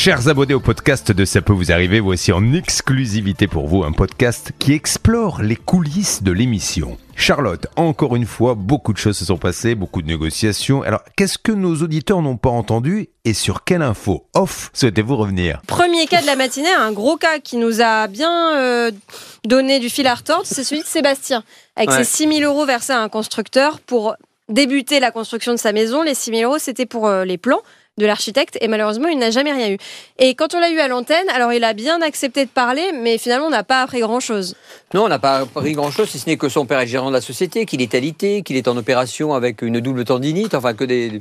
Chers abonnés au podcast de Ça peut vous arriver, voici en exclusivité pour vous un podcast qui explore les coulisses de l'émission. Charlotte, encore une fois, beaucoup de choses se sont passées, beaucoup de négociations. Alors, qu'est-ce que nos auditeurs n'ont pas entendu et sur quelle info off souhaitez-vous revenir? Premier cas de la matinée, un gros cas qui nous a bien euh, donné du fil à retordre, c'est celui de Sébastien, avec Ouais. ses 6 000 euros versés à un constructeur pour débuter la construction de sa maison. Les 6 000 euros, c'était pour euh, les plans de l'architecte et malheureusement il n'a jamais rien eu. Et quand on l'a eu à l'antenne, alors il a bien accepté de parler mais finalement on n'a pas appris grand chose. Non, on n'a pas appris grand-chose, si ce n'est que son père est gérant de la société, qu'il est alité, qu'il est en opération avec une double tendinite, enfin que des,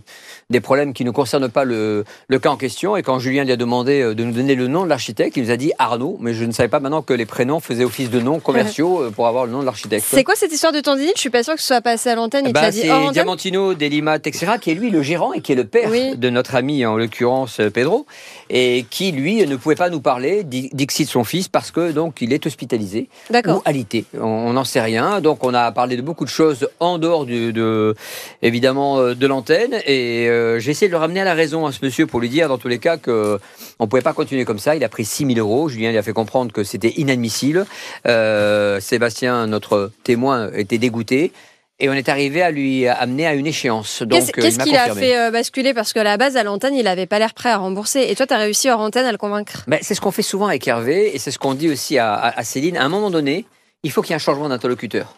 des problèmes qui ne concernent pas le, le cas en question. Et quand Julien lui a demandé euh, de nous donner le nom de l'architecte, il nous a dit Arnaud, mais je ne savais pas maintenant que les prénoms faisaient office de noms commerciaux euh, pour avoir le nom de l'architecte. C'est quoi cette histoire de tendinite? Je suis pas sûre que ce soit passé à l'antenne, Bah, l'a dit c'est Diamantino Delimat, etc., qui est lui le gérant et qui est le père Oui. de notre ami, en l'occurrence euh, Pedro, et qui lui ne pouvait pas nous parler di- d'Ixit son fils parce que donc il est hospitalisé ou D'accord. alité. On n'en sait rien. Donc on a parlé de beaucoup de choses en dehors du, de évidemment euh, de l'antenne et euh, j'ai essayé de le ramener à la raison à ce monsieur pour lui dire dans tous les cas que on pouvait pas continuer comme ça. Il a pris 6 000 euros. Julien lui a fait comprendre que c'était inadmissible. Euh, Sébastien, notre témoin, était dégoûté. Et on est arrivé à lui amener à une échéance. Qu'est-ce euh, il qu'est-ce m'a qui l'a confirmé. fait euh, basculer? Parce que à la base, à l'antenne, il avait pas l'air prêt à rembourser. Et toi, tu as réussi hors antenne à le convaincre? Ben, c'est ce qu'on fait souvent avec Hervé et c'est ce qu'on dit aussi à, à- à Céline. À un moment donné, il faut qu'il y ait un changement d'interlocuteur.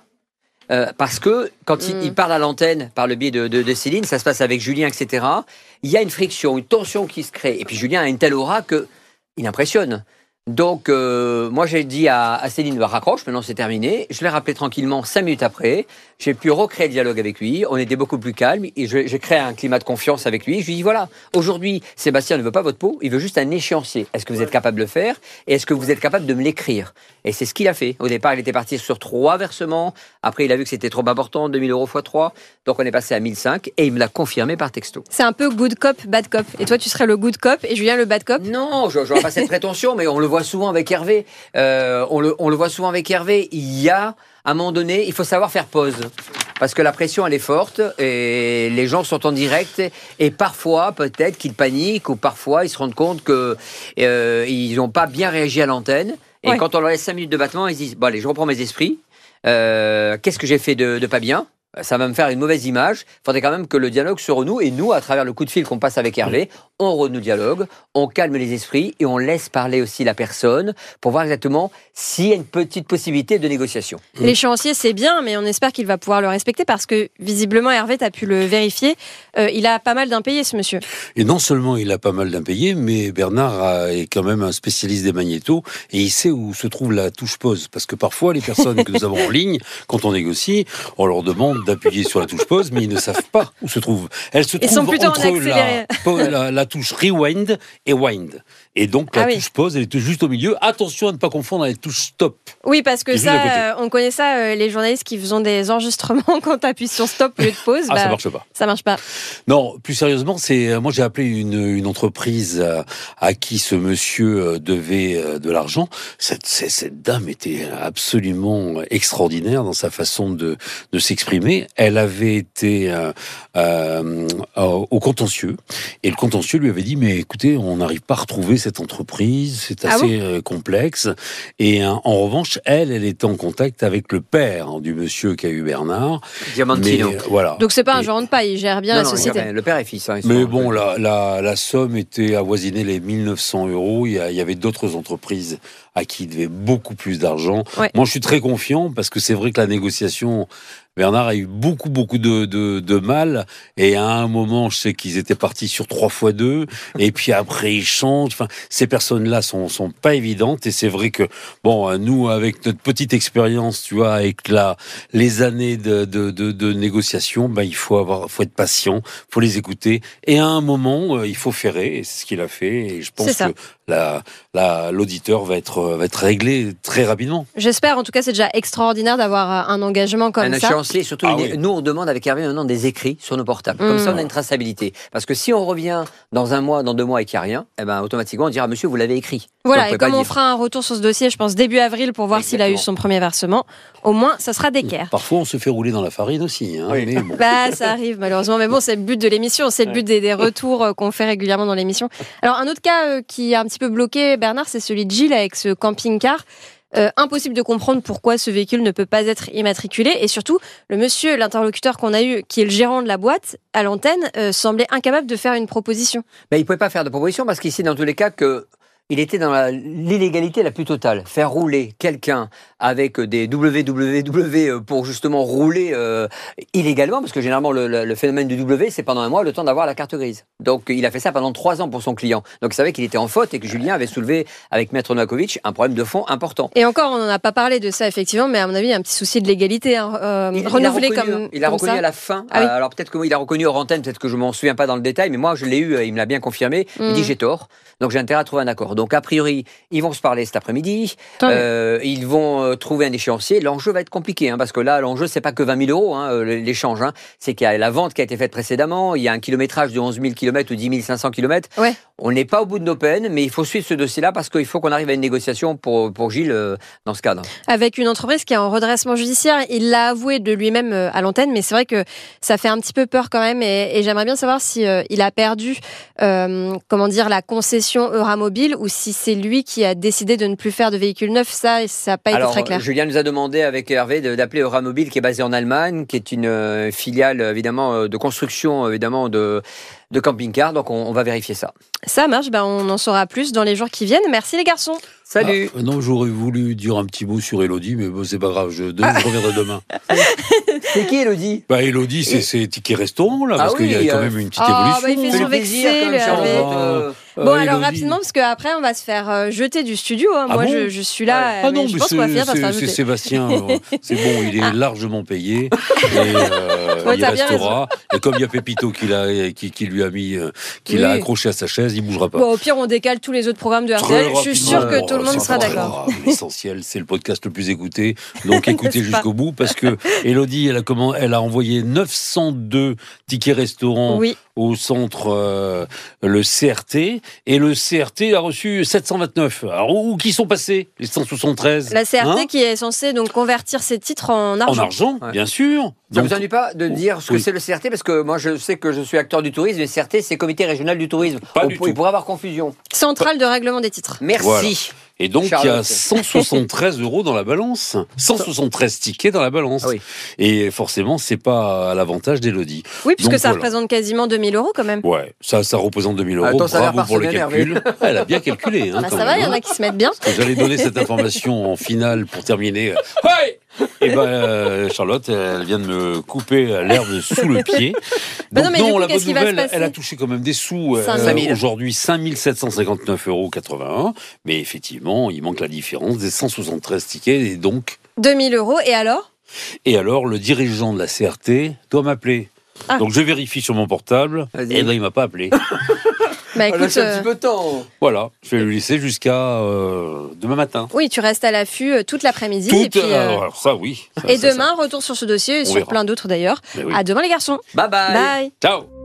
Euh, parce que quand il- Mm. il, parle à l'antenne par le biais de, de- de Céline, ça se passe avec Julien, etc. Il y a une friction, une tension qui se crée. Et puis Julien a une telle aura que il impressionne. Donc, euh, moi, j'ai dit à, à Céline, bah, raccroche, maintenant c'est terminé. Je l'ai rappelé tranquillement cinq minutes après. J'ai pu recréer le dialogue avec lui. On était beaucoup plus calme et j'ai créé un climat de confiance avec lui. Je lui dis voilà, aujourd'hui, Sébastien ne veut pas votre peau, il veut juste un échéancier. Est-ce que vous êtes capable de le faire? Et est-ce que vous êtes capable de me l'écrire? Et c'est ce qu'il a fait. Au départ, il était parti sur trois versements. Après, il a vu que c'était trop important, 2000 euros x 3. Donc, on est passé à 1005 et il me l'a confirmé par texto. C'est un peu good cop, bad cop. Et toi, tu serais le good cop et Julien le bad cop? Non, je n'aurai pas cette prétention, mais on le voit souvent avec Hervé. Euh, on, le, on le voit souvent avec Hervé. Il y a, à un moment donné, il faut savoir faire pause. Parce que la pression, elle est forte et les gens sont en direct. Et parfois, peut-être qu'ils paniquent ou parfois, ils se rendent compte que euh, ils n'ont pas bien réagi à l'antenne. Et Ouais. quand on leur laisse 5 minutes de battement, ils se disent Bon, allez, je reprends mes esprits. Euh, Qu'est-ce que j'ai fait de, de pas bien? Ça va me faire une mauvaise image. Il faudrait quand même que le dialogue se renoue. Et nous, à travers le coup de fil qu'on passe avec Hervé, on renoue le dialogue, on calme les esprits et on laisse parler aussi la personne pour voir exactement s'il y a une petite possibilité de négociation. L'échéancier, c'est bien, mais on espère qu'il va pouvoir le respecter parce que visiblement, Hervé, tu as pu le vérifier. euh, il a pas mal d'impayés, ce monsieur. Et non seulement il a pas mal d'impayés, mais Bernard a- est quand même un spécialiste des magnétos et il sait où se trouve la touche pause. Parce que parfois, les personnes que nous avons en ligne, quand on négocie, on leur demande d'appuyer sur la touche pause, mais ils ne savent pas où se trouve. Elle se Ils trouve en entre accéléré. la, la, la touche rewind et wind. Et donc, la Ah oui. touche pause, elle est juste au milieu. Attention à ne pas confondre avec la touche stop. Oui, parce que ça, euh, on connaît ça, euh, les journalistes qui font des enregistrements quand tu appuies sur stop au lieu de pause. Ah, bah, ça marche pas. ça marche pas. Non, plus sérieusement, c'est moi j'ai appelé une, une entreprise à, à qui ce monsieur euh, devait euh, de l'argent. Cette, cette, cette dame était absolument extraordinaire dans sa façon de, de s'exprimer. Elle avait été euh, euh, au contentieux et le contentieux lui avait dit mais écoutez, on n'arrive pas à retrouver cette entreprise, c'est Ah assez euh, complexe. Et euh, en revanche, elle, elle était en contact avec le père du monsieur qu'a eu Bernard. Diamantino. Mais, voilà. Donc c'est pas un gérant de pas, il gère bien Non, la non, société. le père et fils. hein, mais bon, la, la, la somme était avoisinée les 1900 euros. Il y, a- il y avait d'autres entreprises à qui il devait beaucoup plus d'argent. Ouais. Moi, je suis très confiant parce que c'est vrai que la négociation, Bernard a eu beaucoup, beaucoup de, de, de mal. Et à un moment, je sais qu'ils étaient partis sur trois fois deux. et puis après, ils changent. Enfin, ces personnes-là sont, sont pas évidentes. Et c'est vrai que, bon, nous, avec notre petite expérience, tu vois, avec la, les années de, de, de, de négociation, ben, il faut avoir, faut être patient, faut les écouter. Et à un moment, euh, il faut ferrer. Et c'est ce qu'il a fait. Et je pense que la, la, l'auditeur va être, va être réglé très rapidement. J'espère, en tout cas, c'est déjà extraordinaire d'avoir euh, un engagement comme un ça. échéanciers. Surtout, Ah une- oui. nous, on demande avec Hervé maintenant des écrits sur nos portables. Comme Mm. ça, on a une traçabilité. Parce que si on revient dans un mois, dans deux mois et qu'il n'y a rien, eh ben, automatiquement, on dira, monsieur, vous l'avez écrit. Voilà, On et comme on fera un retour sur ce dossier, je pense début avril pour voir s'il a eu son premier versement, au moins ça sera d'équerre. Parfois, on se fait rouler dans la farine aussi. Hein, Oui. mais bon. Bah, ça arrive malheureusement, mais bon, c'est le but de l'émission, c'est le but des, des retours euh, qu'on fait régulièrement dans l'émission. Alors, un autre cas euh, qui est un petit peu bloqué, Bernard, c'est celui de Gilles avec ce camping-car. Euh, impossible de comprendre pourquoi ce véhicule ne peut pas être immatriculé et surtout le monsieur, l'interlocuteur qu'on a eu, qui est le gérant de la boîte à l'antenne, euh, semblait incapable de faire une proposition. Ben, il ne pouvait pas faire de proposition parce qu'ici, dans tous les cas, que il était dans l'illégalité la plus totale. Faire rouler quelqu'un avec des www euh, pour justement rouler illégalement, parce que généralement le, le- le phénomène du W, c'est pendant un mois le temps d'avoir la carte grise. Donc il a fait ça pendant trois ans pour son client. Donc il savait qu'il était en faute et que Julien avait soulevé avec Maître Novakovic un problème de fond important. Et encore, on n'en a pas parlé de ça effectivement, mais à mon avis, il y a un petit souci de légalité. Hein, euh, Il- il a renouvelé reconnu, comme. Il a comme reconnu ça. à la fin. Ah oui. Euh, Alors peut-être qu'il a reconnu hors antenne, peut-être que je m'en souviens pas dans le détail, mais moi je l'ai eu, euh, il me l'a bien confirmé. Il me Mm. dit j'ai tort, donc j'ai intérêt à trouver un accord. Donc a priori, ils vont se parler cet après-midi. Euh, ils vont trouver un échéancier. L'enjeu va être compliqué, hein, parce que là, l'enjeu c'est pas que 20 000 euros, hein, l'échange. Hein. C'est qu'il y a la vente qui a été faite précédemment. Il y a un kilométrage de 11 000 km ou 10 500 km. Ouais. On n'est pas au bout de nos peines, mais il faut suivre ce dossier-là parce qu'il faut qu'on arrive à une négociation pour pour Gilles euh, dans ce cadre. avec une entreprise qui est en redressement judiciaire. Il l'a avoué de lui-même euh, à l'antenne, mais c'est vrai que ça fait un petit peu peur quand même. Et, et j'aimerais bien savoir si euh, il a perdu, euh, comment dire, la concession Euramobile ou si c'est lui qui a décidé de ne plus faire de véhicules neufs. Ça, ça n'a pas été très clair. Julien nous a demandé avec Hervé d'appeler Euramobile, qui est basé en Allemagne, qui est une filiale évidemment de construction évidemment de de camping-car. Donc, on, on va vérifier ça. Ça marche. Ben, on en saura plus dans les jours qui viennent. Merci les garçons. Salut. Ah, non, j'aurais voulu dire un petit mot sur Elodie, mais bon, c'est pas grave, je, de- Ah. je reviendrai demain. C'est qui Elodie? Bah, Elodie, c'est c'est Ticket Restaurant, là, Ah parce qu'il y a quand euh, même une petite Ah, bah, il évolution. fait son vexé, Euh, Bon, alors rapidement, parce qu'après, on va se faire euh, jeter du studio. hein. Ah Moi, bon je, je suis là. Ah euh, non, je mais pense qu'on va finir par se c'est faire c'est. Sébastien, euh, c'est bon, il est largement payé. Et, euh, Ouais, il restera. Et comme il y a Pépito qui, l'a- qui, qui lui a mis, qui l'a accroché à sa chaise, il bougera pas. Bon, au pire, on décale tous les autres programmes de RTL. Je suis sûre que tout le monde sera d'accord. L'essentiel, c'est le podcast le plus écouté. Donc écoutez jusqu'au bout parce que Elodie, elle a, comment, elle a envoyé 902 tickets restaurants Oui, au centre euh, le CRT et le CRT a reçu 729. Alors où qui sont passés les 173 la CRT Hein qui est censée donc convertir ses titres en argent. En argent, Ouais. bien sûr. Ça Donc, vous ennuie pas de dire ce que Oui. c'est le CRT Parce que moi, je sais que je suis acteur du tourisme, et CRT, c'est Comité Régional du Tourisme. Pas On du Il tout. pourrait avoir confusion. Centrale de règlement des titres. Merci. Voilà. et donc il y a Charlotte. 173 euros dans la balance, 173 tickets dans la balance. Ah oui. Et forcément, c'est pas à l'avantage d'Elodie. Oui, puisque Donc, ça voilà. représente quasiment 2000 euros quand même. Ouais, ça, ça représente 2000 euros. Attends, Bravo pour le calcul. Elle a bien calculé. Hein, Bah, quand ça va, il y en hein. a qui se mettent bien. J'allais donner cette information en finale pour terminer. Ouais et ben euh, Charlotte, elle vient de me couper l'herbe sous le pied. Mais Donc non, mais coup, la bonne nouvelle, elle a touché quand même des sous. euh, 5 000. Aujourd'hui, 5759,81 euros. Mais effectivement, il manque la différence des 173 tickets. Et donc, 2000 euros. Et alors? Et alors, le dirigeant de la CRT doit m'appeler. Ah. Donc je vérifie sur mon portable. Et là, il m'a pas appelé. Bah Ah, écoute, laisse un euh, petit peu de temps. voilà, je vais lui laisser jusqu'à euh, demain matin. oui, tu restes à l'affût euh, toute l'après-midi. Tout, et puis, euh, alors ça oui. Ça, et ça, ça. demain, retour sur ce dossier et On sur verra. plein d'autres d'ailleurs. Oui. À demain les garçons. Bye bye. Bye. Ciao